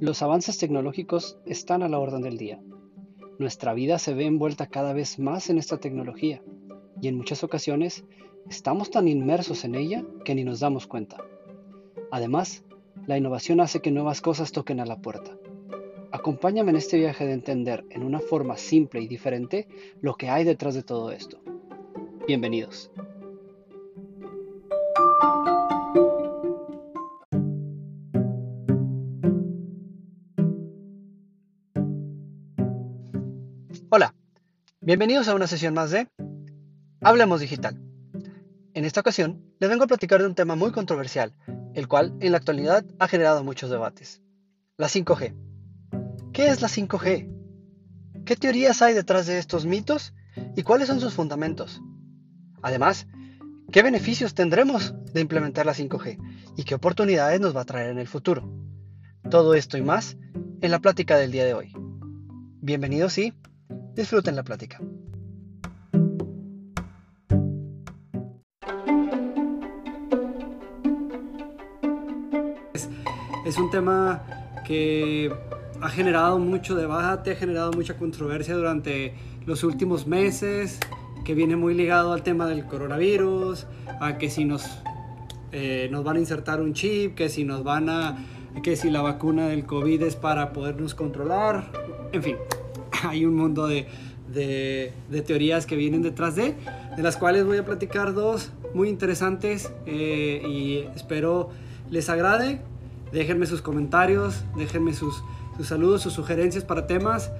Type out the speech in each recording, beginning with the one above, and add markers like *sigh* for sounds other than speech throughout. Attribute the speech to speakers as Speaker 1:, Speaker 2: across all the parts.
Speaker 1: Los avances tecnológicos están a la orden del día. Nuestra vida se ve envuelta cada vez más en esta tecnología y en muchas ocasiones estamos tan inmersos en ella que ni nos damos cuenta. Además, la innovación hace que nuevas cosas toquen a la puerta. Acompáñame en este viaje de entender en una forma simple y diferente lo que hay detrás de todo esto. Bienvenidos. Bienvenidos a una sesión más de Hablemos Digital. En esta ocasión les vengo a platicar de un tema muy controversial, el cual en la actualidad ha generado muchos debates. La 5G. ¿Qué es la 5G? ¿Qué teorías hay detrás de estos mitos y cuáles son sus fundamentos? Además, ¿qué beneficios tendremos de implementar la 5G y qué oportunidades nos va a traer en el futuro? Todo esto y más en la plática del día de hoy. Bienvenidos y Disfruten la plática. Es, un tema que ha generado mucho debate, ha generado mucha controversia durante los últimos meses, que viene muy ligado al tema del coronavirus, a que si nos, eh, nos van a insertar un chip, que si nos van a, que si la vacuna del COVID es para podernos controlar, en fin, *laughs* hay un mundo de, teorías que vienen detrás de, de las cuales voy a platicar dos muy interesantes eh, y espero les agrade. Déjenme sus comentarios, déjenme sus, sus saludos, sus sugerencias para temas.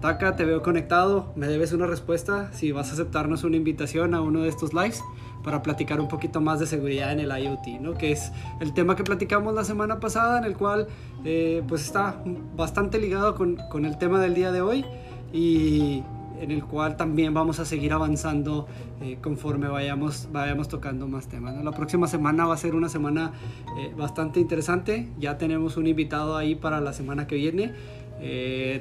Speaker 1: Taka, te veo conectado, me debes una respuesta si vas a aceptarnos una invitación a uno de estos lives para platicar un poquito más de seguridad en el IoT, ¿no? que es el tema que platicamos la semana pasada, en el cual eh, pues está bastante ligado con, con, el tema del día de hoy y en el cual también vamos a seguir avanzando eh, conforme vayamos, vayamos tocando más temas. La próxima semana va a ser una semana eh, bastante interesante, ya tenemos un invitado ahí para la semana que viene,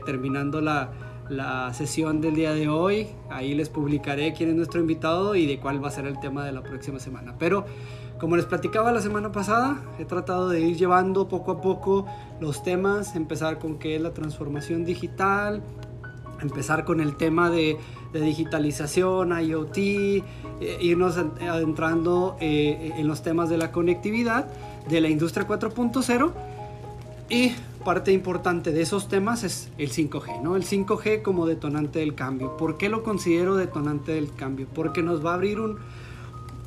Speaker 1: terminando la la sesión del día de hoy. Ahí les publicaré quién es nuestro invitado y de cuál va a ser el tema de la próxima semana. Pero como les platicaba la semana pasada, he tratado de ir llevando poco a poco los temas, empezar con qué es la transformación digital, empezar con el tema de, digitalización, IoT, eh, irnos adentrando eh, en los temas de la conectividad, de la industria 4.0 y parte importante de esos temas es el 5G, ¿no? El 5G como detonante del cambio. ¿Por qué lo considero detonante del cambio? Porque nos va a abrir un,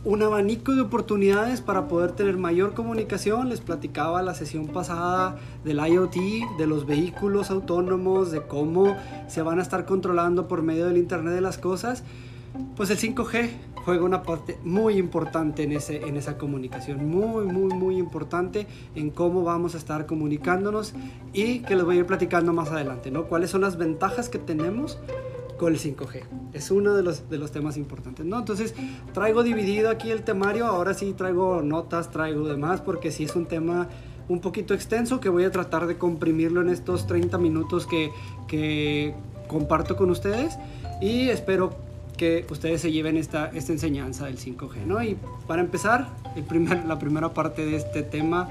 Speaker 1: un abanico de oportunidades para poder tener mayor comunicación. Les platicaba la sesión pasada del IoT, de los vehículos autónomos, de cómo se van a estar controlando por medio del Internet de las Cosas. Pues el 5G juega una parte muy importante en, ese, en esa comunicación, muy, muy, muy importante en cómo vamos a estar comunicándonos y que les voy a ir platicando más adelante, ¿no? ¿Cuáles son las ventajas que tenemos con el 5G? Es uno de los, de los temas importantes, ¿no? Entonces, traigo dividido aquí el temario, ahora sí traigo notas, traigo demás, porque sí es un tema un poquito extenso que voy a tratar de comprimirlo en estos 30 minutos que, que comparto con ustedes y espero que ustedes se lleven esta, esta enseñanza del 5G. ¿no? Y para empezar, el primer, la primera parte de este tema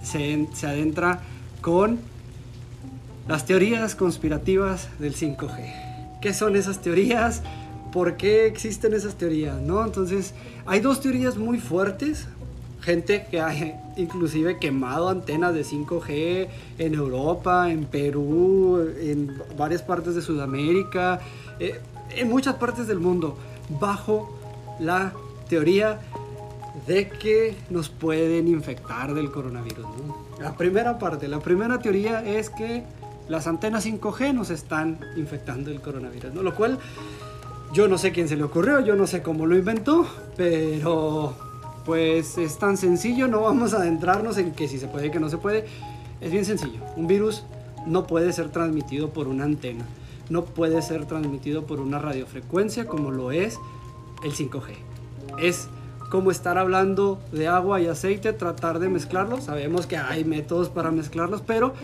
Speaker 1: se, se adentra con las teorías conspirativas del 5G. ¿Qué son esas teorías? ¿Por qué existen esas teorías? ¿no? Entonces, hay dos teorías muy fuertes. Gente que ha *laughs* inclusive quemado antenas de 5G en Europa, en Perú, en varias partes de Sudamérica. Eh, en muchas partes del mundo bajo la teoría de que nos pueden infectar del coronavirus. La primera parte, la primera teoría es que las antenas 5G nos están infectando del coronavirus, ¿no? lo cual yo no sé quién se le ocurrió, yo no sé cómo lo inventó, pero pues es tan sencillo, no vamos a adentrarnos en que si se puede, que no se puede. Es bien sencillo, un virus no puede ser transmitido por una antena no puede ser transmitido por una radiofrecuencia como lo es el 5G. Es como estar hablando de agua y aceite, tratar de mezclarlos. Sabemos que hay métodos para mezclarlos, pero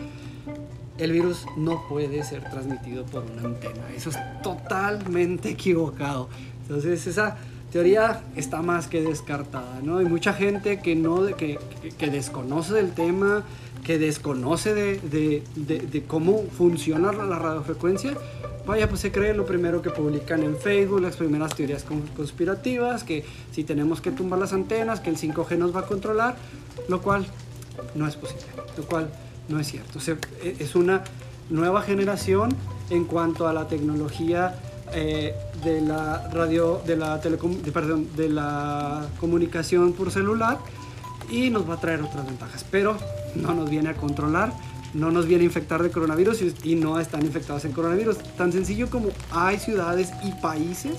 Speaker 1: el virus no puede ser transmitido por una antena. Eso es totalmente equivocado. Entonces esa teoría está más que descartada, ¿no? Hay mucha gente que, no, que, desconoce del tema, que desconoce de, de, de, cómo funciona la radiofrecuencia, vaya, pues se cree lo primero que publican en Facebook, las primeras teorías conspirativas, que si tenemos que tumbar las antenas, que el 5G nos va a controlar, lo cual no es posible, lo cual no es cierto. E, es una nueva generación en cuanto a la tecnología eh, de la radio, de la telecom, perdón, de la comunicación por celular y nos va a traer otras ventajas, pero no nos viene a controlar, no nos viene a infectar de coronavirus y, no están infectados en coronavirus. Tan sencillo como hay ciudades y países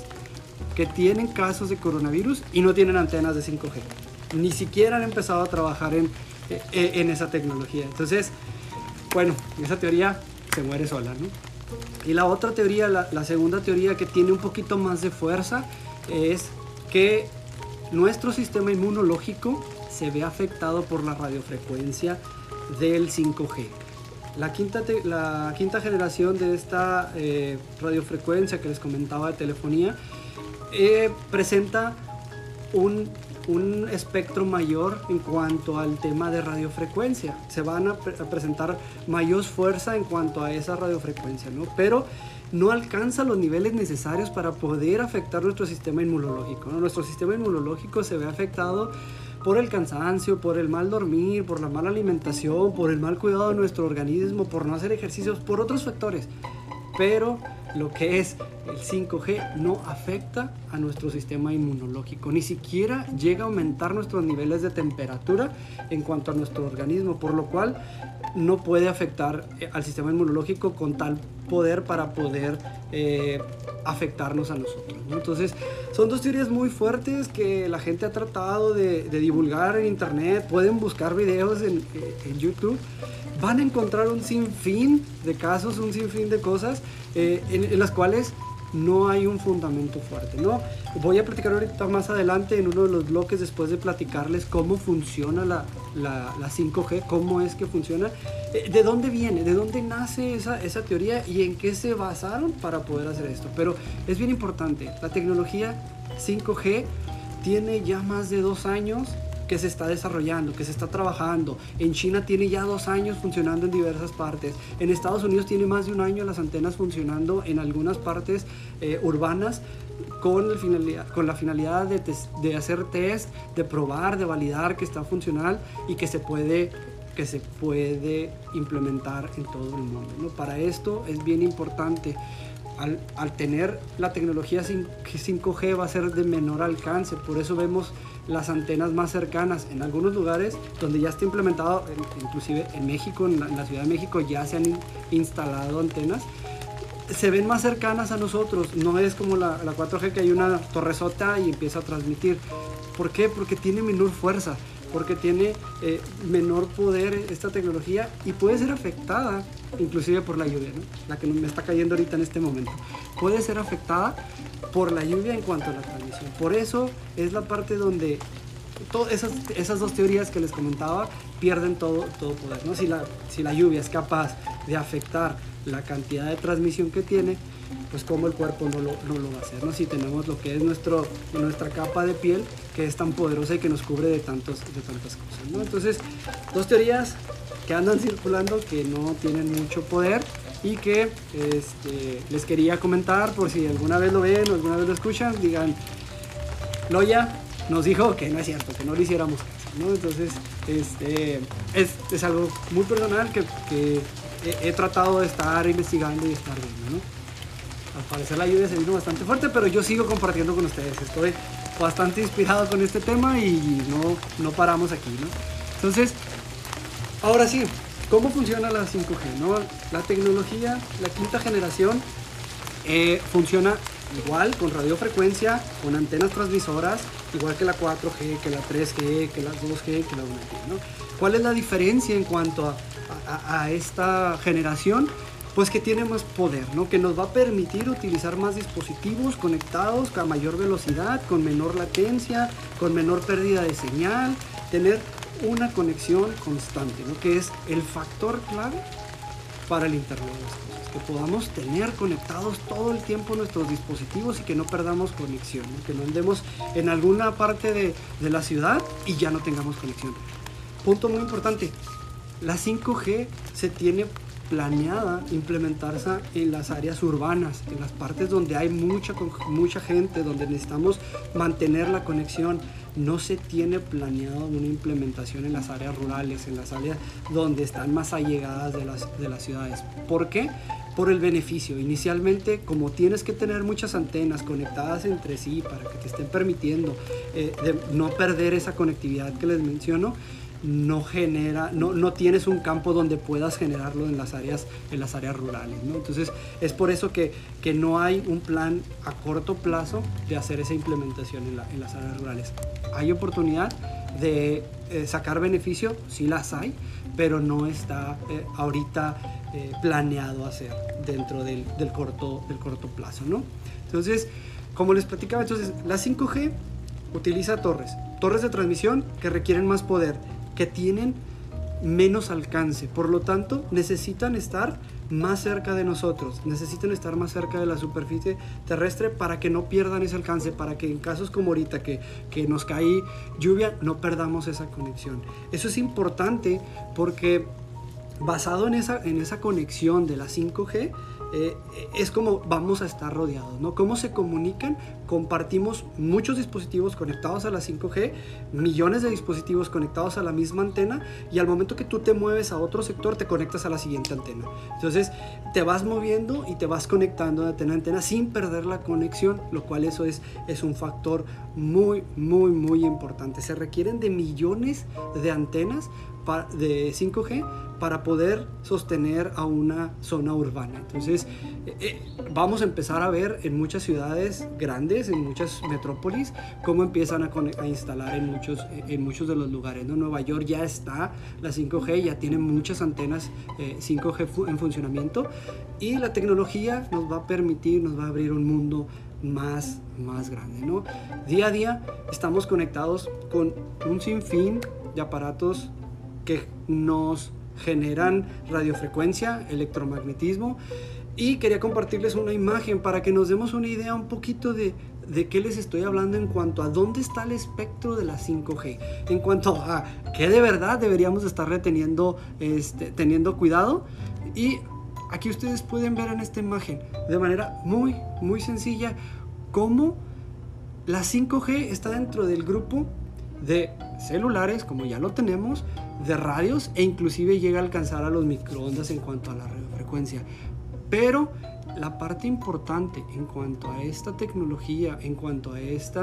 Speaker 1: que tienen casos de coronavirus y no tienen antenas de 5G. Ni siquiera han empezado a trabajar en, eh, en esa tecnología. Entonces, bueno, esa teoría se muere sola, ¿no? Y la otra teoría, la, la segunda teoría que tiene un poquito más de fuerza, es que nuestro sistema inmunológico se ve afectado por la radiofrecuencia del 5G. La quinta, la quinta generación de esta eh, radiofrecuencia que les comentaba de telefonía eh, presenta un, un, espectro mayor en cuanto al tema de radiofrecuencia. Se van a, presentar mayor fuerza en cuanto a esa radiofrecuencia, ¿no? Pero no alcanza los niveles necesarios para poder afectar nuestro sistema inmunológico. Nuestro sistema inmunológico se ve afectado por el cansancio, por el mal dormir, por la mala alimentación, por el mal cuidado de nuestro organismo, por no hacer ejercicios, por otros factores. Pero lo que es el 5G no afecta a nuestro sistema inmunológico, ni siquiera llega a aumentar nuestros niveles de temperatura en cuanto a nuestro organismo, por lo cual no puede afectar eh, al sistema inmunológico con tal poder para poder eh, afectarnos a nosotros. Entonces, son dos teorías muy fuertes que la gente ha tratado de, divulgar en internet. Pueden buscar videos en, en, YouTube. Van a encontrar un sinfín de casos, un sinfín de cosas eh, en las cuales no hay un fundamento fuerte, ¿no? Voy a platicar ahorita más adelante en uno de los bloques después de platicarles cómo funciona la, la, 5G, cómo es que funciona, eh, de dónde viene, de dónde nace esa, esa teoría y en qué se basaron para poder hacer esto. Pero es bien importante, la tecnología 5G tiene ya más de dos años que se está desarrollando, que se está trabajando. En China tiene ya dos años funcionando en diversas partes. En Estados Unidos tiene más de un año las antenas funcionando en algunas partes eh, urbanas con, el finalidad, con la finalidad de, de, hacer test, de probar, de validar que está funcional y que se puede que se puede implementar en todo el mundo. ¿no? Para esto es bien importante al, al, tener la tecnología 5G va a ser de menor alcance, por eso vemos las antenas más cercanas en algunos lugares donde ya está implementado, inclusive en México, en la, Ciudad de México ya se han instalado antenas, se ven más cercanas a nosotros, no es como la, la 4G que hay una torresota y empieza a transmitir. ¿Por qué? Porque tiene menor fuerza porque tiene eh, menor poder esta tecnología y puede ser afectada inclusive por la lluvia, la que me está cayendo ahorita en este momento. Puede ser afectada por la lluvia en cuanto a la transmisión. Por eso es la parte donde esas, esas dos teorías que les comentaba pierden todo, todo poder. ¿no? Si, la, si la lluvia es capaz de afectar la cantidad de transmisión que tiene, pues como el cuerpo no lo, no lo va a hacer, ¿no? Si tenemos lo que es nuestro, nuestra capa de piel que es tan poderosa y que nos cubre de, tantos, de tantas cosas, ¿no? Entonces, dos teorías que andan circulando que no tienen mucho poder y que este, les quería comentar por si alguna vez lo ven o alguna vez lo escuchan, digan, Loya nos dijo que no es cierto, que no lo hiciéramos caso, ¿no? Entonces, este, es, es algo muy personal que, que he, he, tratado de estar investigando y estar viendo, ¿no? Al parecer la lluvia se vino bastante fuerte, pero yo sigo compartiendo con ustedes. Estoy bastante inspirado con este tema y no, no paramos aquí, ¿no? Entonces, ahora sí, ¿cómo funciona la 5G? ¿no? La tecnología, la quinta generación, eh, funciona igual con radiofrecuencia, con antenas transmisoras, igual que la 4G, que la 3G, que la 2G, que la 1G. ¿no? ¿Cuál es la diferencia en cuanto a, a esta generación? Pues que tiene más poder, ¿no? Que nos va a permitir utilizar más dispositivos conectados a mayor velocidad, con menor latencia, con menor pérdida de señal, tener una conexión constante, ¿no? Que es el factor clave para el Internet de las Cosas, que podamos tener conectados todo el tiempo nuestros dispositivos y que no perdamos conexión, que no andemos en alguna parte de, de la ciudad y ya no tengamos conexión. Punto muy importante, la 5G se tiene planeada implementarse en las áreas urbanas, en las partes donde hay mucha, mucha gente, donde necesitamos mantener la conexión. No se tiene planeado una implementación en las áreas rurales, en las áreas donde están más allegadas de las, de las ciudades. ¿Por qué? Por el beneficio. Inicialmente, como tienes que tener muchas antenas conectadas entre sí para que te estén permitiendo eh, no perder esa conectividad que les menciono, no genera, no, no, tienes un campo donde puedas generarlo en las áreas, en las áreas rurales. ¿no? Entonces es por eso que, que, no hay un plan a corto plazo de hacer esa implementación en, la, en las áreas rurales. Hay oportunidad de eh, sacar beneficio, sí las hay, pero no está eh, ahorita eh, planeado hacer dentro del, del, corto, del corto plazo. ¿no? Entonces, como les platicaba, entonces la 5G utiliza torres, torres de transmisión que requieren más poder que tienen menos alcance. Por lo tanto, necesitan estar más cerca de nosotros, necesitan estar más cerca de la superficie terrestre para que no pierdan ese alcance, para que en casos como ahorita que, que nos cae lluvia, no perdamos esa conexión. Eso es importante porque basado en esa, en esa conexión de la 5G, eh, es como vamos a estar rodeados, ¿no? ¿Cómo se comunican? Compartimos muchos dispositivos conectados a la 5G, millones de dispositivos conectados a la misma antena y al momento que tú te mueves a otro sector te conectas a la siguiente antena. Entonces te vas moviendo y te vas conectando de antena a antena sin perder la conexión, lo cual eso es, es un factor muy, muy, muy importante. Se requieren de millones de antenas de 5G para poder sostener a una zona urbana. Entonces, eh, eh, vamos a empezar a ver en muchas ciudades grandes, en muchas metrópolis, cómo empiezan a, a instalar en muchos, en muchos de los lugares. ¿no? Nueva York ya está la 5G, ya tiene muchas antenas 5G eh, en funcionamiento y la tecnología nos va a permitir, nos va a abrir un mundo más, más grande. ¿no? Día a día estamos conectados con un sinfín de aparatos que nos generan radiofrecuencia, electromagnetismo. Y quería compartirles una imagen para que nos demos una idea un poquito de, de qué les estoy hablando en cuanto a dónde está el espectro de la 5G, en cuanto a qué de verdad deberíamos estar reteniendo, este, teniendo cuidado. Y aquí ustedes pueden ver en esta imagen de manera muy, muy sencilla cómo la 5G está dentro del grupo de celulares, como ya lo tenemos, de radios e inclusive llega a alcanzar a los microondas en cuanto a la radiofrecuencia. Pero la parte importante en cuanto a esta tecnología, en cuanto a este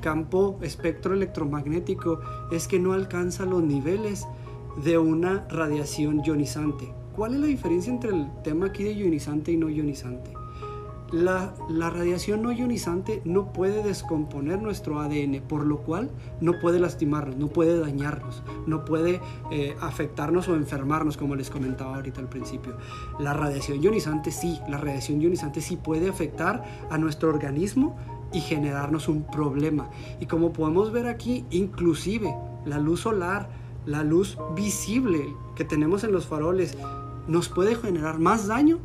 Speaker 1: campo espectro electromagnético, es que no alcanza los niveles de una radiación ionizante. ¿Cuál es la diferencia entre el tema aquí de ionizante y no ionizante? La, radiación no ionizante no puede descomponer nuestro ADN, por lo cual no puede lastimarnos, no puede dañarnos, no puede eh, afectarnos o enfermarnos, como les comentaba ahorita al principio. La radiación ionizante sí, la radiación ionizante sí puede afectar a nuestro organismo y generarnos un problema. Y como podemos ver aquí, inclusive la luz solar, la luz visible que tenemos en los faroles, nos puede generar más daño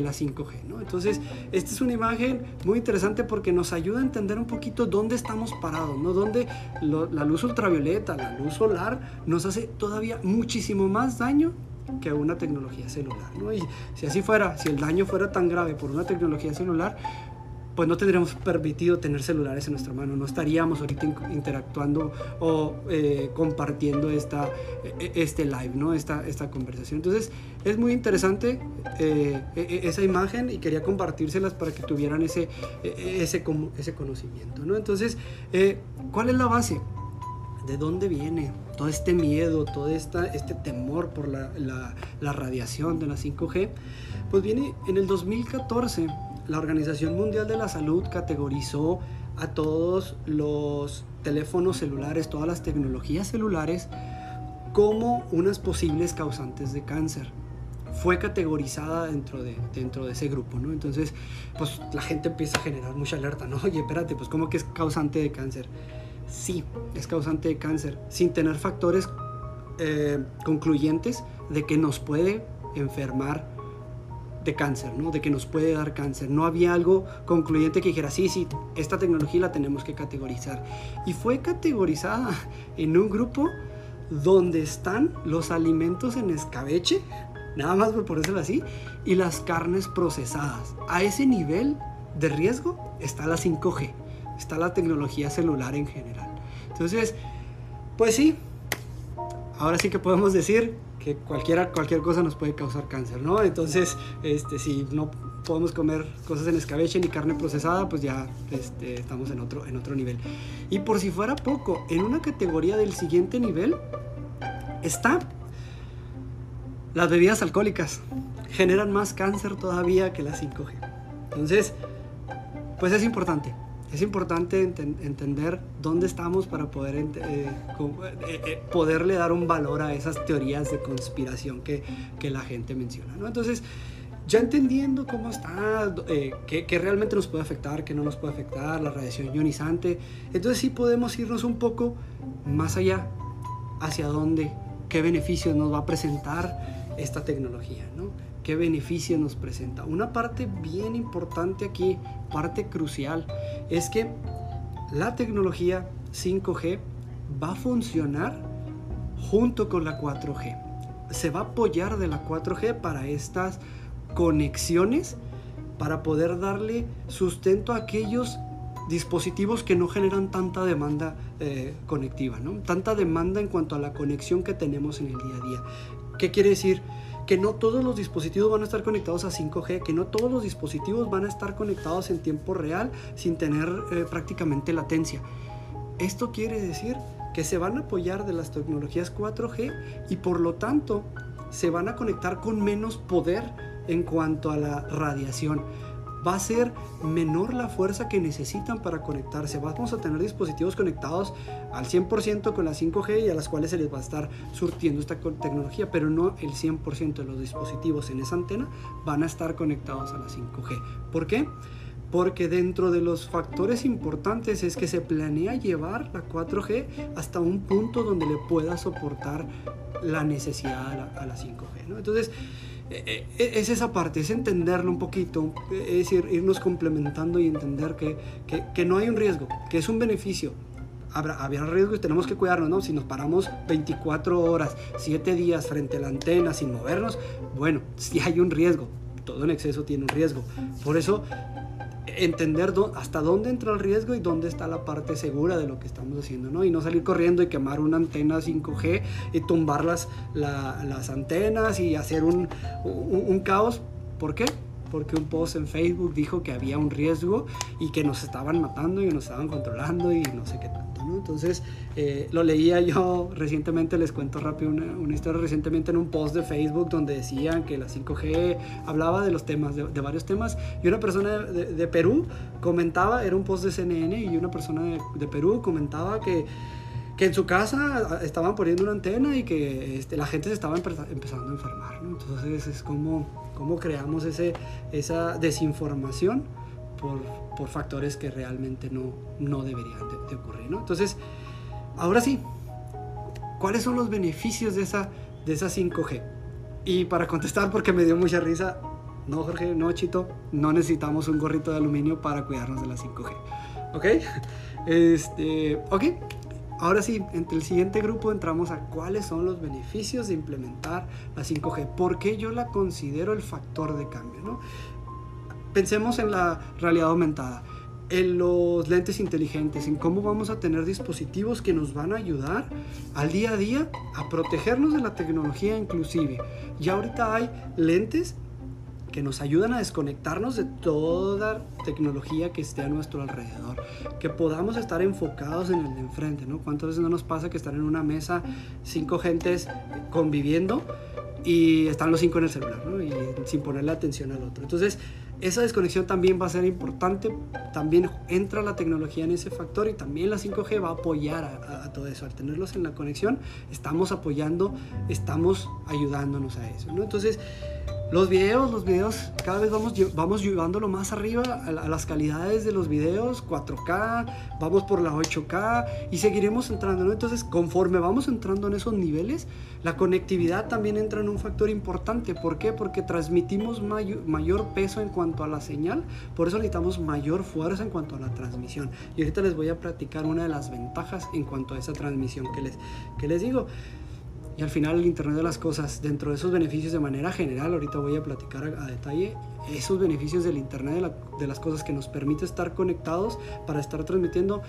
Speaker 1: la 5G. ¿no? Entonces, esta es una imagen muy interesante porque nos ayuda a entender un poquito dónde estamos parados, ¿no? Dónde la luz ultravioleta, la luz solar nos hace todavía muchísimo más daño que una tecnología celular. ¿no? Y si así fuera, si el daño fuera tan grave por una tecnología celular, pues no tendríamos permitido tener celulares en nuestra mano, no estaríamos ahorita interactuando o eh, compartiendo esta, e, este live, ¿no? esta, esta conversación. Entonces es muy interesante eh, e, e, esa imagen y quería compartírselas para que tuvieran ese, ese, ese conocimiento. ¿no? Entonces, eh, ¿cuál es la base? ¿De dónde viene todo este miedo, todo esta, este temor por la, la, la radiación de la 5G? Pues viene en el 2014 la Organización Mundial de la Salud categorizó a todos los teléfonos celulares, todas las tecnologías celulares, como unas posibles causantes de cáncer. Fue categorizada dentro de, dentro de ese grupo, ¿no? Entonces, pues la gente empieza a generar mucha alerta, ¿no? *laughs* Oye, espérate, pues ¿cómo que es causante de cáncer? Sí, es causante de cáncer, sin tener factores eh, concluyentes de que nos puede enfermar de cáncer, ¿no? de que nos puede dar cáncer. No había algo concluyente que dijera, sí, sí, esta tecnología la tenemos que categorizar. Y fue categorizada *laughs* en un grupo donde están los alimentos en escabeche, nada más por ponérselo así, y las carnes procesadas. A ese nivel de riesgo está la 5G, está la tecnología celular en general. Entonces, pues sí, ahora sí que podemos decir que cualquier cosa nos puede causar cáncer, ¿no? Entonces, este, si no podemos comer cosas en escabeche ni carne procesada, pues ya este, estamos en otro, en otro nivel. Y por si fuera poco, en una categoría del siguiente nivel está las bebidas alcohólicas. Generan más cáncer todavía que la 5G. Entonces, pues es importante. Es importante entender dónde estamos para poder eh, eh, eh, poderle dar un valor a esas teorías de conspiración que, que la gente menciona. ¿no? Entonces, ya entendiendo cómo está, qué, realmente nos puede afectar, qué no nos puede afectar, la radiación ionizante, entonces sí podemos irnos un poco más allá, hacia dónde, qué beneficios nos va a presentar esta tecnología, ¿no? ¿Qué beneficios nos presenta? Una parte bien importante aquí, parte crucial, es que la tecnología 5G va a funcionar junto con la 4G. Se va a apoyar de la 4G para estas conexiones, para poder darle sustento a aquellos dispositivos que no generan tanta demanda eh, conectiva, ¿no? tanta demanda en cuanto a la conexión que tenemos en el día a día. ¿Qué quiere decir? Que no todos los dispositivos van a estar conectados a 5G, que no todos los dispositivos van a estar conectados en tiempo real sin tener eh, prácticamente latencia. Esto quiere decir que se van a apoyar de las tecnologías 4G y por lo tanto se van a conectar con menos poder en cuanto a la radiación va a ser menor la fuerza que necesitan para conectarse. Vamos a tener dispositivos conectados al 100% con la 5G y a las cuales se les va a estar surtiendo esta tecnología, pero no el 100% de los dispositivos en esa antena van a estar conectados a la 5G. ¿Por qué? Porque dentro de los factores importantes es que se planea llevar la 4G hasta un punto donde le pueda soportar la necesidad a la, 5G. ¿no? Entonces, es esa parte, es entenderlo un poquito, es irnos complementando y entender que, que, no hay un riesgo, que es un beneficio. Habrá, habrá riesgo y tenemos que cuidarnos, ¿no? Si nos paramos 24 horas, 7 días frente a la antena sin movernos, bueno, si hay un riesgo, todo en exceso tiene un riesgo. Por eso entender hasta dónde entra el riesgo y dónde está la parte segura de lo que estamos haciendo, ¿no? Y no salir corriendo y quemar una antena 5G y tumbar las, las antenas y hacer un, un, caos. ¿Por qué? Porque un post en Facebook dijo que había un riesgo y que nos estaban matando y nos estaban controlando y no sé qué ¿no? Entonces, eh, lo leía yo *laughs* recientemente, les cuento rápido una, historia. Recientemente en un post de Facebook donde decían que la 5G hablaba de los temas, de, varios temas, y una persona de, Perú comentaba, era un post de CNN, y una persona de, Perú comentaba que que en su casa estaban poniendo una antena y que este, la gente se estaba empezando a enfermar. Entonces es como, como creamos ese, esa desinformación por, por, factores que realmente no, no deberían de, de ocurrir. ¿no? Entonces, Ahora sí, ¿cuáles son los beneficios de esa, de esa 5G? Y para contestar, porque me dio mucha risa, no Jorge, no Chito, no necesitamos un gorrito de aluminio para cuidarnos de la 5G. ¿Ok? *laughs* Este, ok. Ahora sí, entre el siguiente grupo entramos a cuáles son los beneficios de implementar la 5G. ¿Por qué yo la considero el factor de cambio? ¿no? Pensemos en la realidad aumentada en los lentes inteligentes, en cómo vamos a tener dispositivos que nos van a ayudar al día a día a protegernos de la tecnología inclusive. Ya ahorita hay lentes que nos ayudan a desconectarnos de toda tecnología que esté a nuestro alrededor, que podamos estar enfocados en el de enfrente, ¿no? ¿Cuántas veces no nos pasa que están en una mesa cinco gentes conviviendo y están los cinco en el celular, ¿no? Y sin ponerle atención al otro. Entonces, esa desconexión también va a ser importante, también entra la tecnología en ese factor y también la 5G va a apoyar a, todo eso. Al tenerlos en la conexión, estamos apoyando, estamos ayudándonos a eso. ¿no? Entonces, Los videos, los videos, cada vez vamos, vamos llevándolo más arriba a, las calidades de los videos, 4K, vamos por la 8K y seguiremos entrando, ¿no? Entonces, conforme vamos entrando en esos niveles, la conectividad también entra en un factor importante. ¿Por qué? Porque transmitimos mayor peso en cuanto a la señal, por eso necesitamos mayor fuerza en cuanto a la transmisión. Y ahorita les voy a platicar una de las ventajas en cuanto a esa transmisión que les, que les digo. Y al final el Internet de las Cosas, dentro de esos beneficios de manera general, ahorita voy a platicar a, detalle, esos beneficios del Internet de, las Cosas que nos permite estar conectados para estar transmitiendo,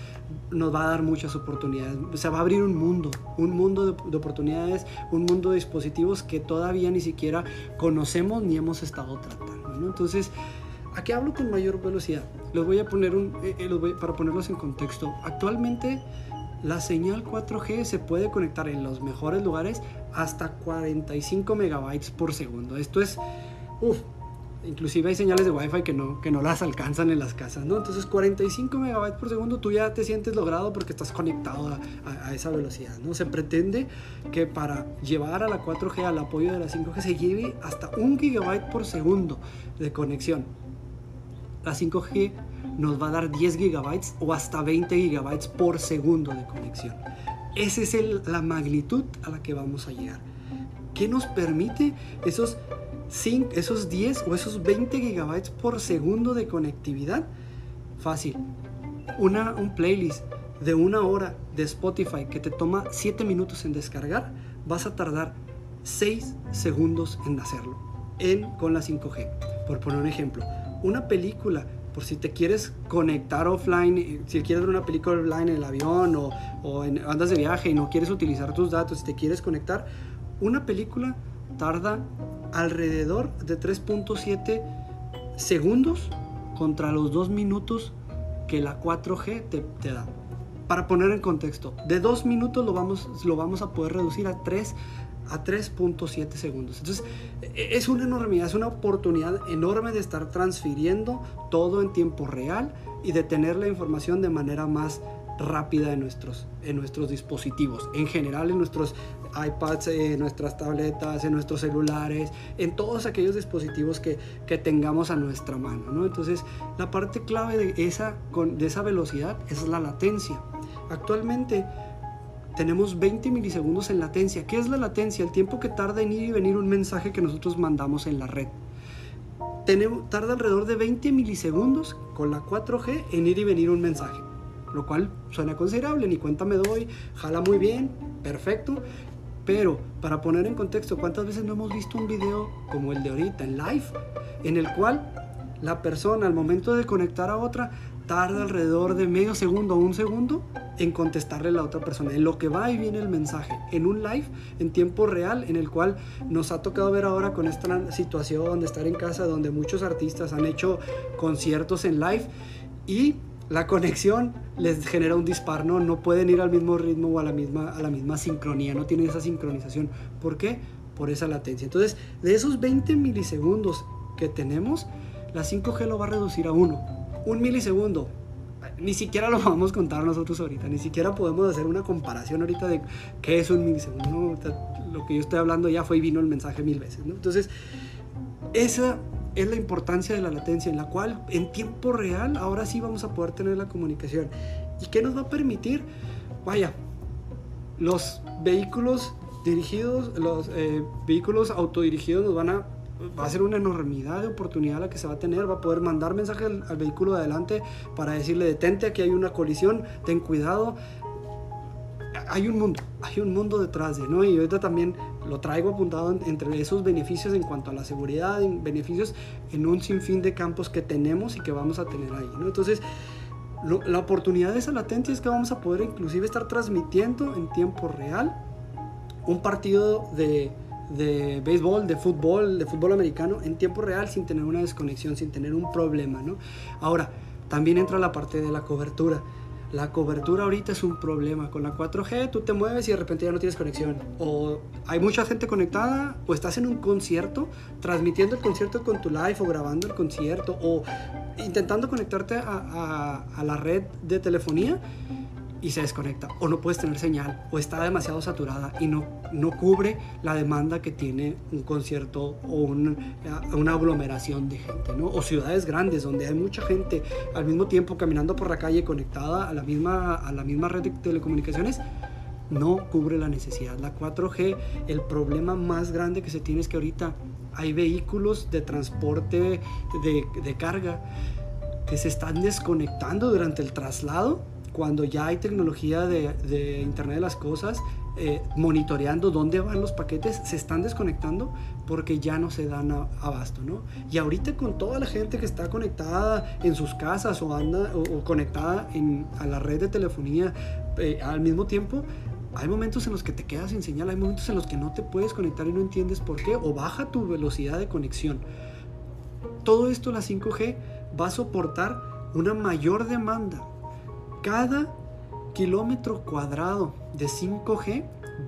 Speaker 1: nos va a dar muchas oportunidades. O sea, va a abrir un mundo, un mundo de, oportunidades, un mundo de dispositivos que todavía ni siquiera conocemos ni hemos estado tratando. ¿no? Entonces, ¿a qué hablo con mayor velocidad? Les voy a poner un, eh, eh, para ponerlos en contexto. Actualmente la señal 4G se puede conectar en los mejores lugares hasta 45 megabytes por segundo. Esto es, uff, inclusive hay señales de Wi-Fi que no, que no las alcanzan en las casas, ¿no? Entonces 45 megabytes por segundo tú ya te sientes logrado porque estás conectado a, a, esa velocidad, ¿no? Se pretende que para llevar a la 4G al apoyo de la 5G se lleve hasta un gigabyte por segundo de conexión. La 5G nos va a dar 10 gigabytes o hasta 20 gigabytes por segundo de conexión. Esa es la magnitud a la que vamos a llegar. ¿Qué nos permite esos, 5, esos 10 o esos 20 gigabytes por segundo de conectividad? Fácil. Una, un playlist de una hora de Spotify que te toma 7 minutos en descargar, vas a tardar 6 segundos en hacerlo en, con la 5G. Por poner un ejemplo, una película por si te quieres conectar offline, si quieres ver una película offline en el avión o, o en, andas de viaje y no quieres utilizar tus datos, te quieres conectar, una película tarda alrededor de 3.7 segundos contra los 2 minutos que la 4G te, te, da. Para poner en contexto, de 2 minutos lo vamos, lo vamos a poder reducir a 3 a 3.7 segundos. Entonces, e, es una enormidad, es una oportunidad enorme de estar transfiriendo todo en tiempo real y de tener la información de manera más rápida en nuestros, en nuestros dispositivos, en general en nuestros iPads, en nuestras tabletas, en nuestros celulares, en todos aquellos dispositivos que, que tengamos a nuestra mano. ¿no? Entonces, la parte clave de esa, de esa velocidad es la latencia. Actualmente, tenemos 20 milisegundos en latencia. ¿Qué es la latencia? El tiempo que tarda en ir y venir un mensaje que nosotros mandamos en la red. Tenemos, tarda alrededor de 20 milisegundos con la 4G en ir y venir un mensaje, lo cual suena considerable, ni cuenta me doy, jala muy bien, perfecto. Pero para poner en contexto, ¿cuántas veces no hemos visto un video como el de ahorita en live, en el cual la persona al momento de conectar a otra tarda alrededor de medio segundo o un segundo en contestarle a la otra persona, en lo que va y viene el mensaje, en un live en tiempo real, en el cual nos ha tocado ver ahora con esta situación de estar en casa, donde muchos artistas han hecho conciertos en live y la conexión les genera un disparo, ¿no? no pueden ir al mismo ritmo o a la misma, a la misma sincronía, no tienen esa sincronización. ¿Por qué? Por esa latencia. Entonces, de esos 20 milisegundos que tenemos, la 5G lo va a reducir a uno un milisegundo. Ni siquiera lo vamos a contar nosotros ahorita, ni siquiera podemos hacer una comparación ahorita de qué es un milisegundo. Lo que yo estoy hablando ya fue y vino el mensaje mil veces. Entonces, esa es la importancia de la latencia, en la cual en tiempo real ahora sí vamos a poder tener la comunicación. ¿Y qué nos va a permitir? Vaya, los vehículos dirigidos, los eh, vehículos autodirigidos nos van a va a ser una enormidad de oportunidad la que se va a tener. Va a poder mandar mensaje al, vehículo de adelante para decirle detente, aquí hay una colisión, ten cuidado. Hay un mundo, hay un mundo detrás de, ¿no? Y ahorita también lo traigo apuntado entre esos beneficios en cuanto a la seguridad, en beneficios en un sinfín de campos que tenemos y que vamos a tener ahí, ¿no? Entonces, la oportunidad de esa latencia es que vamos a poder inclusive estar transmitiendo en tiempo real un partido de, de béisbol, de fútbol, de fútbol americano en tiempo real sin tener una desconexión, sin tener un problema, ¿no? Ahora, también entra la parte de la cobertura. La cobertura ahorita es un problema. Con la 4G tú te mueves y de repente ya no tienes conexión. O hay mucha gente conectada, o estás en un concierto, transmitiendo el concierto con tu live o grabando el concierto, o intentando conectarte a, a la red de telefonía y se desconecta o no puedes tener señal o está demasiado saturada y no, no cubre la demanda que tiene un concierto o una aglomeración de gente, ¿no? O ciudades grandes donde hay mucha gente al mismo tiempo caminando por la calle conectada a la misma, a la misma red de telecomunicaciones, no cubre la necesidad. La 4G, el problema más grande que se tiene es que ahorita hay vehículos de transporte de, de carga que se están desconectando durante el traslado cuando ya hay tecnología de, Internet de las Cosas, eh, monitoreando dónde van los paquetes, se están desconectando porque ya no se dan abasto, ¿no? Y ahorita con toda la gente que está conectada en sus casas o anda o, conectada a la red de telefonía eh, al mismo tiempo, hay momentos en los que te quedas sin señal, hay momentos en los que no te puedes conectar y no entiendes por qué, o baja tu velocidad de conexión. Todo esto la 5G va a soportar una mayor demanda cada kilómetro cuadrado de 5G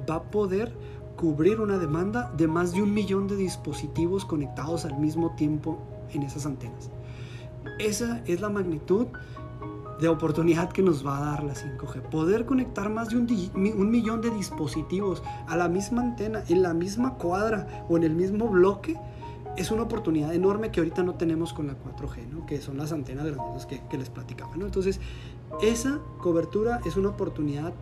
Speaker 1: va a poder cubrir una demanda de más de un millón de dispositivos conectados al mismo tiempo en esas antenas. Esa es la magnitud de oportunidad que nos va a dar la 5G. Poder conectar más de un, millón de dispositivos a la misma antena, en la misma cuadra o en el mismo bloque es una oportunidad enorme que ahorita no tenemos con la 4G, que son las antenas grandes que, que les platicaba. ¿no? Entonces, esa cobertura es una oportunidad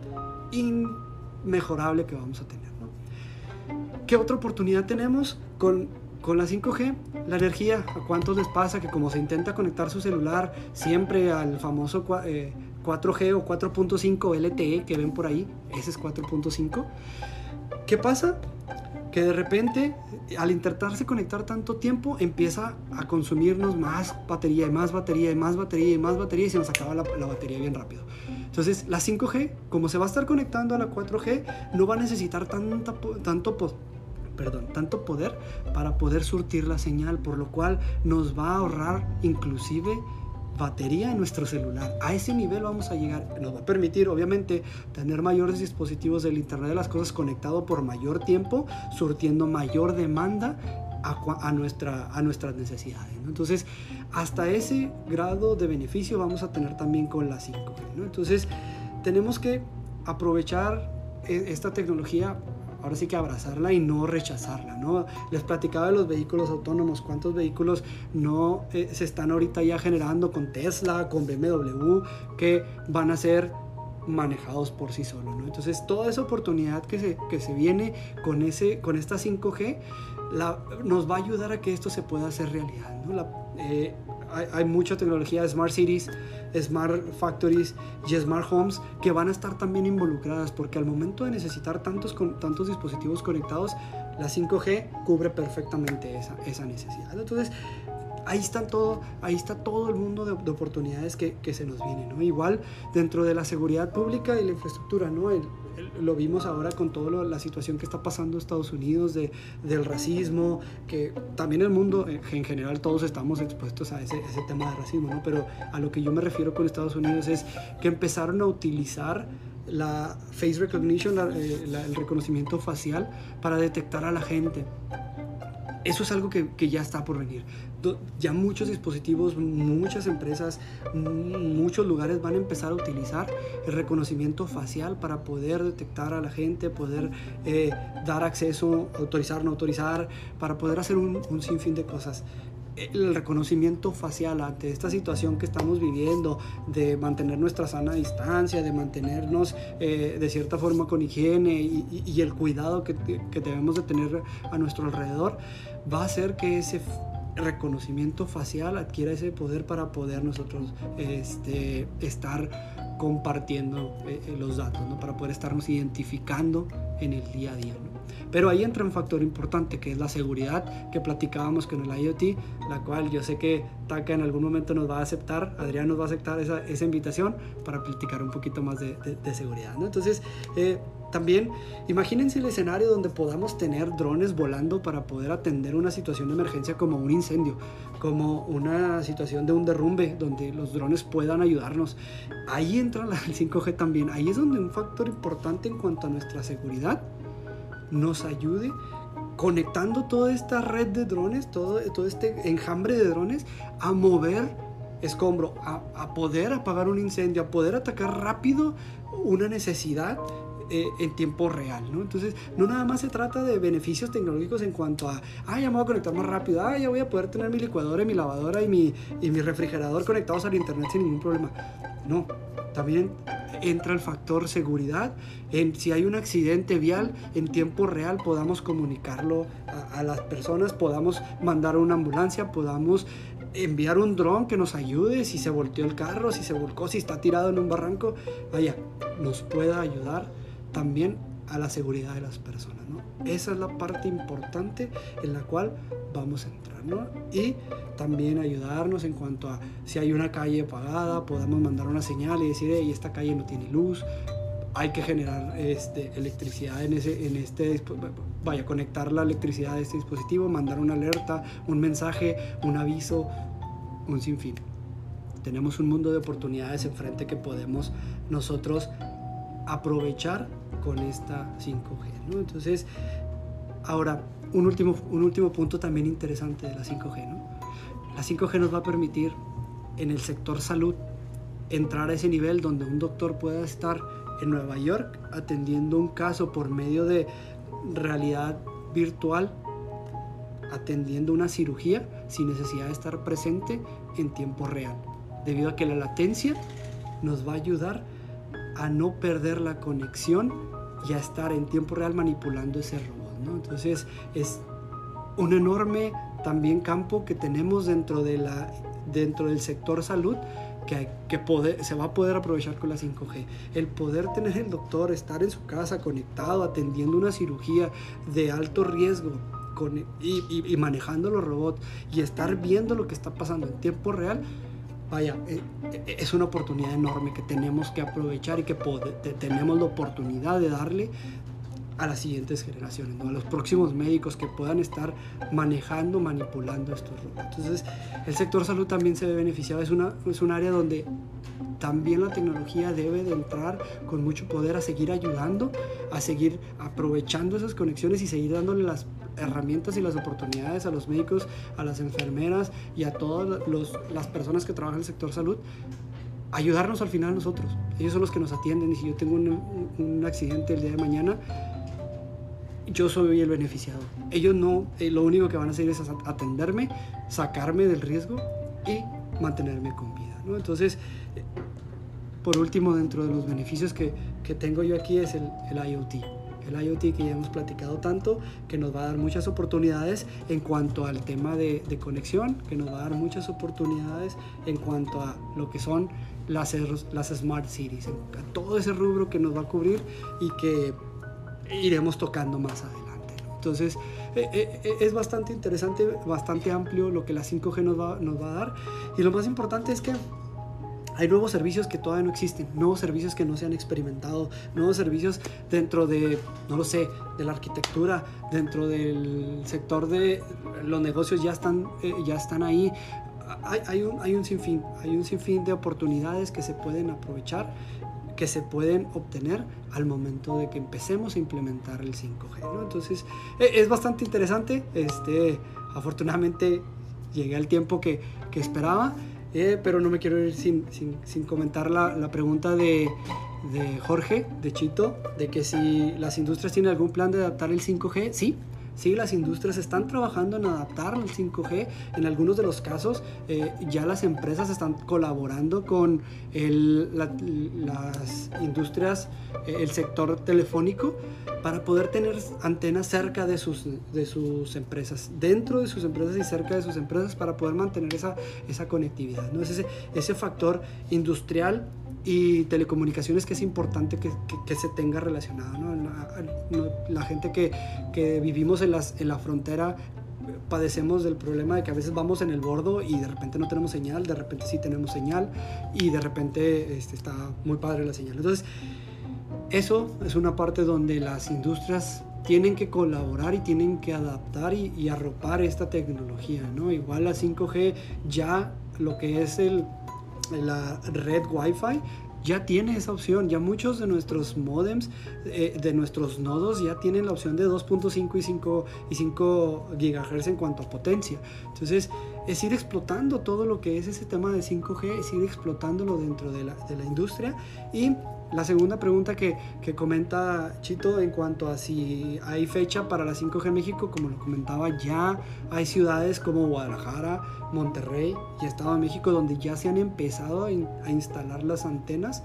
Speaker 1: inmejorable que vamos a tener. ¿no? ¿Qué otra oportunidad tenemos con, con la 5G? La energía. ¿A cuántos les pasa que como se intenta conectar su celular siempre al famoso 4G eh, o 4.5 LTE que ven por ahí? Ese es 4.5. ¿Qué pasa? Que de repente al intentarse conectar tanto tiempo empieza a consumirnos más batería y más batería y más batería y más batería y se nos acaba la, batería bien rápido. Entonces la 5G, como se va a estar conectando a la 4G, no va a necesitar tanta, tanto, perdón, tanto poder para poder surtir la señal, por lo cual nos va a ahorrar inclusive batería en nuestro celular. A ese nivel vamos a llegar. Nos va a permitir, obviamente, tener mayores dispositivos del Internet de las Cosas conectado por mayor tiempo, surtiendo mayor demanda a, nuestra, a nuestras necesidades. Entonces, hasta ese grado de beneficio vamos a tener también con la 5G. Entonces, tenemos que aprovechar e, esta tecnología ahora sí que abrazarla y no rechazarla, ¿no? Les platicaba de los vehículos autónomos, cuántos vehículos no eh, se están ahorita ya generando con Tesla, con BMW, que van a ser manejados por sí solos, ¿no? Entonces, toda esa oportunidad que se, que se viene con, ese, con esta 5G la, nos va a ayudar a que esto se pueda hacer realidad, ¿no? Eh, hay, hay mucha tecnología, Smart Cities, Smart Factories y Smart Homes que van a estar también involucradas porque al momento de necesitar tantos, tantos dispositivos conectados, la 5G cubre perfectamente esa, esa necesidad. Entonces, ahí, están todo, ahí está todo el mundo de, oportunidades que, que, se nos vienen. ¿no? Igual dentro de la seguridad pública y la infraestructura, ¿no? Lo vimos ahora con toda la situación que está pasando en Estados Unidos, de, del racismo, que también el mundo en general todos estamos expuestos a ese, ese tema de racismo, ¿no? pero a lo que yo me refiero con Estados Unidos es que empezaron a utilizar la face recognition, eh, el reconocimiento facial para detectar a la gente. Eso es algo que, que ya está por venir. Ya muchos dispositivos, muchas empresas, muchos lugares van a empezar a utilizar el reconocimiento facial para poder detectar a la gente, poder eh, dar acceso, autorizar, no autorizar, para poder hacer un, sinfín de cosas el reconocimiento facial ante esta situación que estamos viviendo, de mantener nuestra sana distancia, de mantenernos eh, de cierta forma con higiene y, el cuidado que, que, debemos de tener a nuestro alrededor, va a hacer que ese reconocimiento facial adquiera ese poder para poder nosotros este, estar compartiendo eh, eh, los datos, ¿no? para poder estarnos identificando en el día a día. Pero ahí entra un factor importante que es la seguridad que platicábamos con el IoT, la cual yo sé que Taka en algún momento nos va a aceptar, Adrián nos va a aceptar esa, esa invitación para platicar un poquito más de, de, seguridad. ¿no? Entonces, eh, también imagínense el escenario donde podamos tener drones volando para poder atender una situación de emergencia como un incendio, como una situación de un derrumbe, donde los drones puedan ayudarnos. Ahí entra el 5G también. Ahí es donde un factor importante en cuanto a nuestra seguridad nos ayude conectando toda esta red de drones, todo, todo este enjambre de drones, a mover escombro a, a poder apagar un incendio, a poder atacar rápido una necesidad eh, en tiempo real, ¿no? Entonces, no nada más se trata de beneficios tecnológicos en cuanto a, ah, ya me voy a conectar más rápido, ah, ya voy a poder tener mi licuadora, mi lavadora y mi, y mi refrigerador conectados al internet sin ningún problema. No, también entra el factor seguridad. En, si hay un accidente vial en tiempo real, podamos comunicarlo a, a las personas, podamos mandar una ambulancia, podamos enviar un dron que nos ayude si se volteó el carro, si se volcó, si está tirado en un barranco, vaya, nos pueda ayudar también a la seguridad de las personas. ¿no? Esa es la parte importante en la cual vamos a entrar. ¿no? Y también ayudarnos en cuanto a si hay una calle apagada, podamos mandar una señal y decir, hey, esta calle no tiene luz, hay que generar este, electricidad en, ese, en este vaya, conectar la electricidad de este dispositivo, mandar una alerta, un mensaje, un aviso, un sinfín. Tenemos un mundo de oportunidades enfrente que podemos nosotros aprovechar con esta 5G. ¿no? Entonces, ahora, un último, un último punto también interesante de la 5G. ¿no? La 5G nos va a permitir en el sector salud entrar a ese nivel donde un doctor pueda estar en Nueva York atendiendo un caso por medio de realidad virtual, atendiendo una cirugía sin necesidad de estar presente en tiempo real, debido a que la latencia nos va a ayudar a no perder la conexión y a estar en tiempo real manipulando ese robot. ¿no? Entonces es un enorme también campo que tenemos dentro, de la, dentro del sector salud que, que se va a poder aprovechar con la 5G. El poder tener el doctor, estar en su casa conectado, atendiendo una cirugía de alto riesgo con, y manejando los robots y estar viendo lo que está pasando en tiempo real, vaya, eh, eh, es una oportunidad enorme que tenemos que aprovechar y que tenemos la oportunidad de darle a las siguientes generaciones, a los próximos médicos que puedan estar manejando, manipulando estos robots. Entonces, el sector salud también se ve beneficiado, es, una, es un área donde también la tecnología debe de entrar con mucho poder a seguir ayudando, a seguir aprovechando esas conexiones y seguir dándole las herramientas y las oportunidades a los médicos, a las enfermeras y a todas las personas que trabajan en el sector salud, ayudarnos al final nosotros. Ellos son los que nos atienden y si yo tengo un, accidente el día de mañana, yo soy el beneficiado. Ellos no, eh, lo único que van a hacer es atenderme, sacarme del riesgo y mantenerme con vida. Entonces, por último, dentro de los beneficios que, que tengo yo aquí es el, el IoT el IoT que ya hemos platicado tanto, que nos va a dar muchas oportunidades en cuanto al tema de, de conexión, que nos va a dar muchas oportunidades en cuanto a lo que son las, las Smart Cities, a todo ese rubro que nos va a cubrir y que iremos tocando más adelante. Entonces, eh, eh, es bastante interesante, bastante amplio lo que la 5G nos va, nos va a dar. Y lo más importante es que hay nuevos servicios que todavía no existen, nuevos servicios que no se han experimentado, nuevos servicios dentro de, no lo sé, de la arquitectura, dentro del sector de los negocios ya están, eh, ya están ahí. Hay, un, hay un sinfín, hay un sinfín de oportunidades que se pueden aprovechar que se pueden obtener al momento de que empecemos a implementar el 5G. ¿no? Entonces e, es bastante interesante. Este, afortunadamente llegué al tiempo que esperaba. Eh, pero no me quiero ir sin, sin, sin comentar la, la pregunta de, de, Jorge, de Chito, de que si las industrias tienen algún plan de adaptar el 5G, sí. Sí, las industrias están trabajando en adaptar el 5G. En algunos de los casos eh, ya las empresas están colaborando con las industrias, eh, el sector telefónico, para poder tener antenas cerca de sus, de sus empresas, dentro de sus empresas y cerca de sus empresas, para poder mantener esa, esa conectividad. ¿no? Es ese, ese factor industrial y telecomunicaciones que es importante que, que, que se tenga relacionado. ¿no? La, la, gente que, que vivimos en, las, en la frontera padecemos del problema de que a veces vamos en el bordo y de repente no tenemos señal, de repente sí tenemos señal y de repente este, está muy padre la señal. Entonces, eso es una parte donde las industrias tienen que colaborar y tienen que adaptar y, y arropar esta tecnología. ¿no? Igual la 5G ya lo que es el, la red Wi-Fi ya tiene esa opción. Ya muchos de nuestros modems, eh, de nuestros nodos, ya tienen la opción de 2.5 y 5, y 5 GHz en cuanto a potencia. Entonces, es ir explotando todo lo que es ese tema de 5G, es ir explotándolo dentro de la, de la industria y la segunda pregunta que, que, comenta Chito en cuanto a si hay fecha para la 5G en México, como lo comentaba, ya hay ciudades como Guadalajara, Monterrey y Estado de México donde ya se han empezado a, instalar las antenas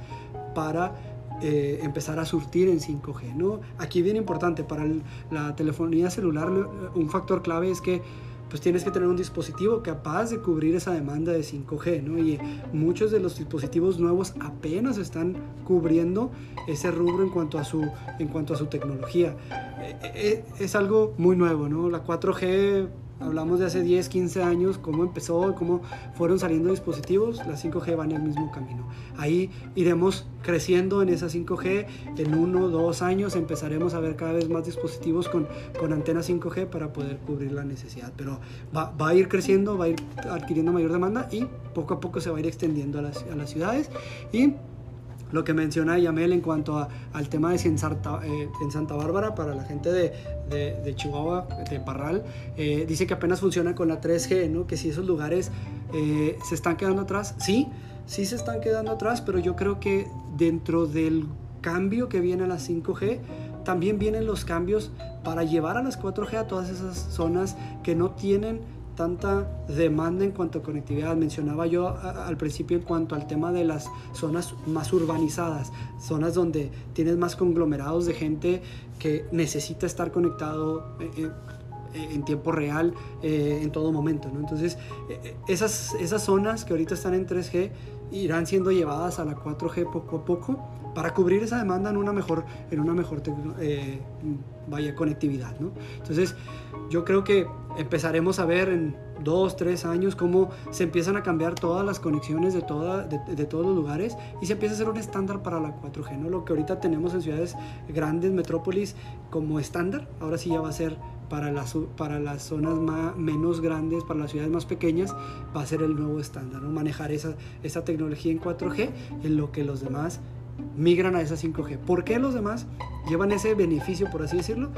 Speaker 1: para eh, empezar a surtir en 5G. ¿no? Aquí bien importante, para la telefonía celular un factor clave es que pues tienes que tener un dispositivo capaz de cubrir esa demanda de 5G, ¿no? Y muchos de los dispositivos nuevos apenas están cubriendo ese rubro en cuanto a su, en cuanto a su tecnología. Eh, eh, es algo muy nuevo, ¿no? La 4G Hablamos de hace 10, 15 años, cómo empezó, cómo fueron saliendo dispositivos, la 5G va en el mismo camino. Ahí iremos creciendo en esa 5G, en uno, dos años empezaremos a ver cada vez más dispositivos con, con antena 5G para poder cubrir la necesidad. Pero va, va, a ir creciendo, va a ir adquiriendo mayor demanda y poco a poco se va a ir extendiendo a las, a las ciudades. Y lo que menciona Yamel en cuanto a, al tema de en Santa, eh, en Santa Bárbara, para la gente de, de, de Chihuahua, de Parral, eh, dice que apenas funciona con la 3G, ¿no? que si esos lugares eh, se están quedando atrás, sí, sí se están quedando atrás, pero yo creo que dentro del cambio que viene a la 5G, también vienen los cambios para llevar a las 4G a todas esas zonas que no tienen tanta demanda en cuanto a conectividad. Mencionaba yo al principio en cuanto al tema de las zonas más urbanizadas, zonas donde tienes más conglomerados de gente que necesita estar conectado. Eh, eh, en tiempo real eh, en todo momento. ¿no? Entonces, esas, esas zonas que ahorita están en 3G irán siendo llevadas a la 4G poco a poco para cubrir esa demanda en una mejor, en una mejor eh, vaya conectividad. ¿no? Entonces, yo creo que empezaremos a ver en dos, tres años cómo se empiezan a cambiar todas las conexiones de, toda, de, de, todos los lugares y se empieza a hacer un estándar para la 4G, ¿no? Lo que ahorita tenemos en ciudades grandes, metrópolis, como estándar, ahora sí ya va a ser para las, para las zonas más, menos grandes, para las ciudades más pequeñas, va a ser el nuevo estándar. Manejar esa, esa tecnología en 4G en lo que los demás migran a esa 5G. ¿Por qué los demás llevan ese beneficio, por así decirlo?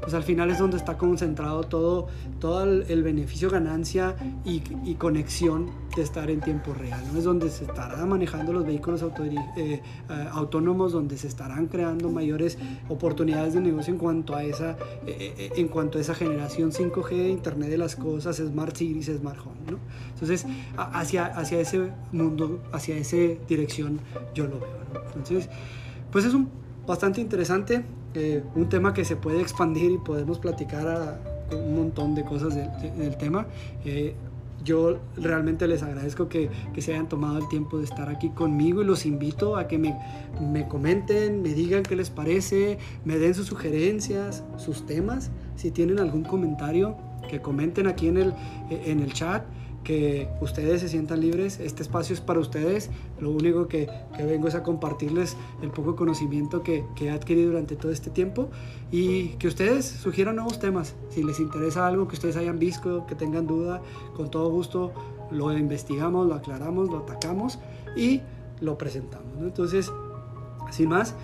Speaker 1: Pues al final es donde está concentrado todo, todo el, beneficio, ganancia y, y, conexión de estar en tiempo real. ¿no? Es donde se estará manejando los vehículos eh, eh, autónomos, donde se estarán creando mayores oportunidades de negocio en cuanto a esa, eh, en cuanto a esa generación 5G, Internet de las Cosas, Smart Cities, Smart Home. ¿no? Entonces, hacia, hacia ese mundo, hacia esa dirección, yo lo veo. Entonces, pues es un bastante interesante, eh, un tema que se puede expandir y podemos platicar un montón de cosas de, de, del tema. Eh, yo realmente les agradezco que, que, se hayan tomado el tiempo de estar aquí conmigo y los invito a que me, me, comenten, me digan qué les parece, me den sus sugerencias, sus temas. Si tienen algún comentario, que comenten aquí en el, en el chat que ustedes se sientan libres. Este espacio es para ustedes. Lo único que, que vengo es a compartirles el poco conocimiento que, que, he adquirido durante todo este tiempo y que ustedes sugieran nuevos temas. Si les interesa algo que ustedes hayan visto, que tengan duda, con todo gusto lo investigamos, lo aclaramos, lo atacamos y lo presentamos. Entonces, sin más,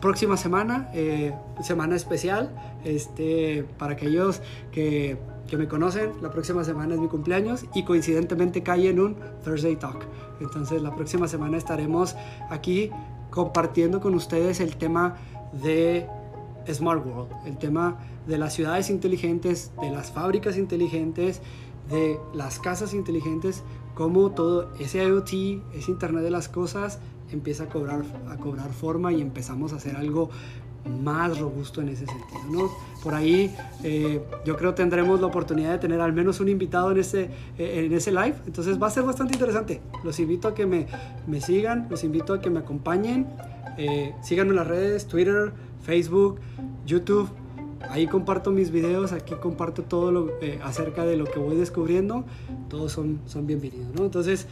Speaker 1: próxima semana, eh, semana especial, este, para aquellos que que me conocen, la próxima semana es mi cumpleaños y coincidentemente cae en un Thursday Talk. Entonces la próxima semana estaremos aquí compartiendo con ustedes el tema de Smart World, el tema de las ciudades inteligentes, de las fábricas inteligentes, de las casas inteligentes, cómo todo ese IoT, ese Internet de las Cosas, empieza a cobrar, a cobrar forma y empezamos a hacer algo más robusto en ese sentido. ¿no? Por ahí eh, yo creo tendremos la oportunidad de tener al menos un invitado en ese, eh, en ese live, entonces va a ser bastante interesante. Los invito a que me, me sigan, los invito a que me acompañen, eh, síganme en las redes, Twitter, Facebook, YouTube. Ahí comparto mis videos, aquí comparto todo lo, eh, acerca de lo que voy descubriendo. Todos son, son bienvenidos, ¿no? Entonces,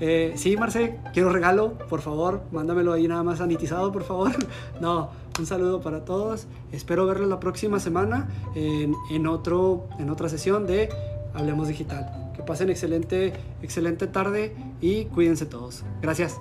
Speaker 1: eh, sí, Marce, quiero regalo, por favor, mándamelo ahí nada más sanitizado, por favor. *laughs* No, un saludo para todos. Espero verlos la próxima semana en, en, otro, en otra sesión de Hablemos Digital. Que pasen excelente, excelente tarde y cuídense todos. Gracias.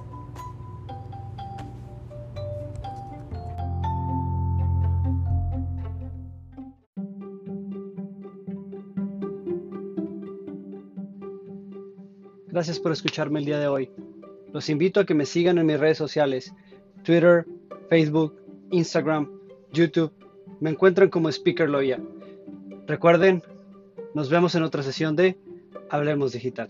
Speaker 1: Gracias por escucharme el día de hoy. Los invito a que me sigan en mis redes sociales, Twitter, Facebook, Instagram, YouTube. Me encuentran como Speaker Loya. Recuerden, nos vemos en otra sesión de Hablemos Digital.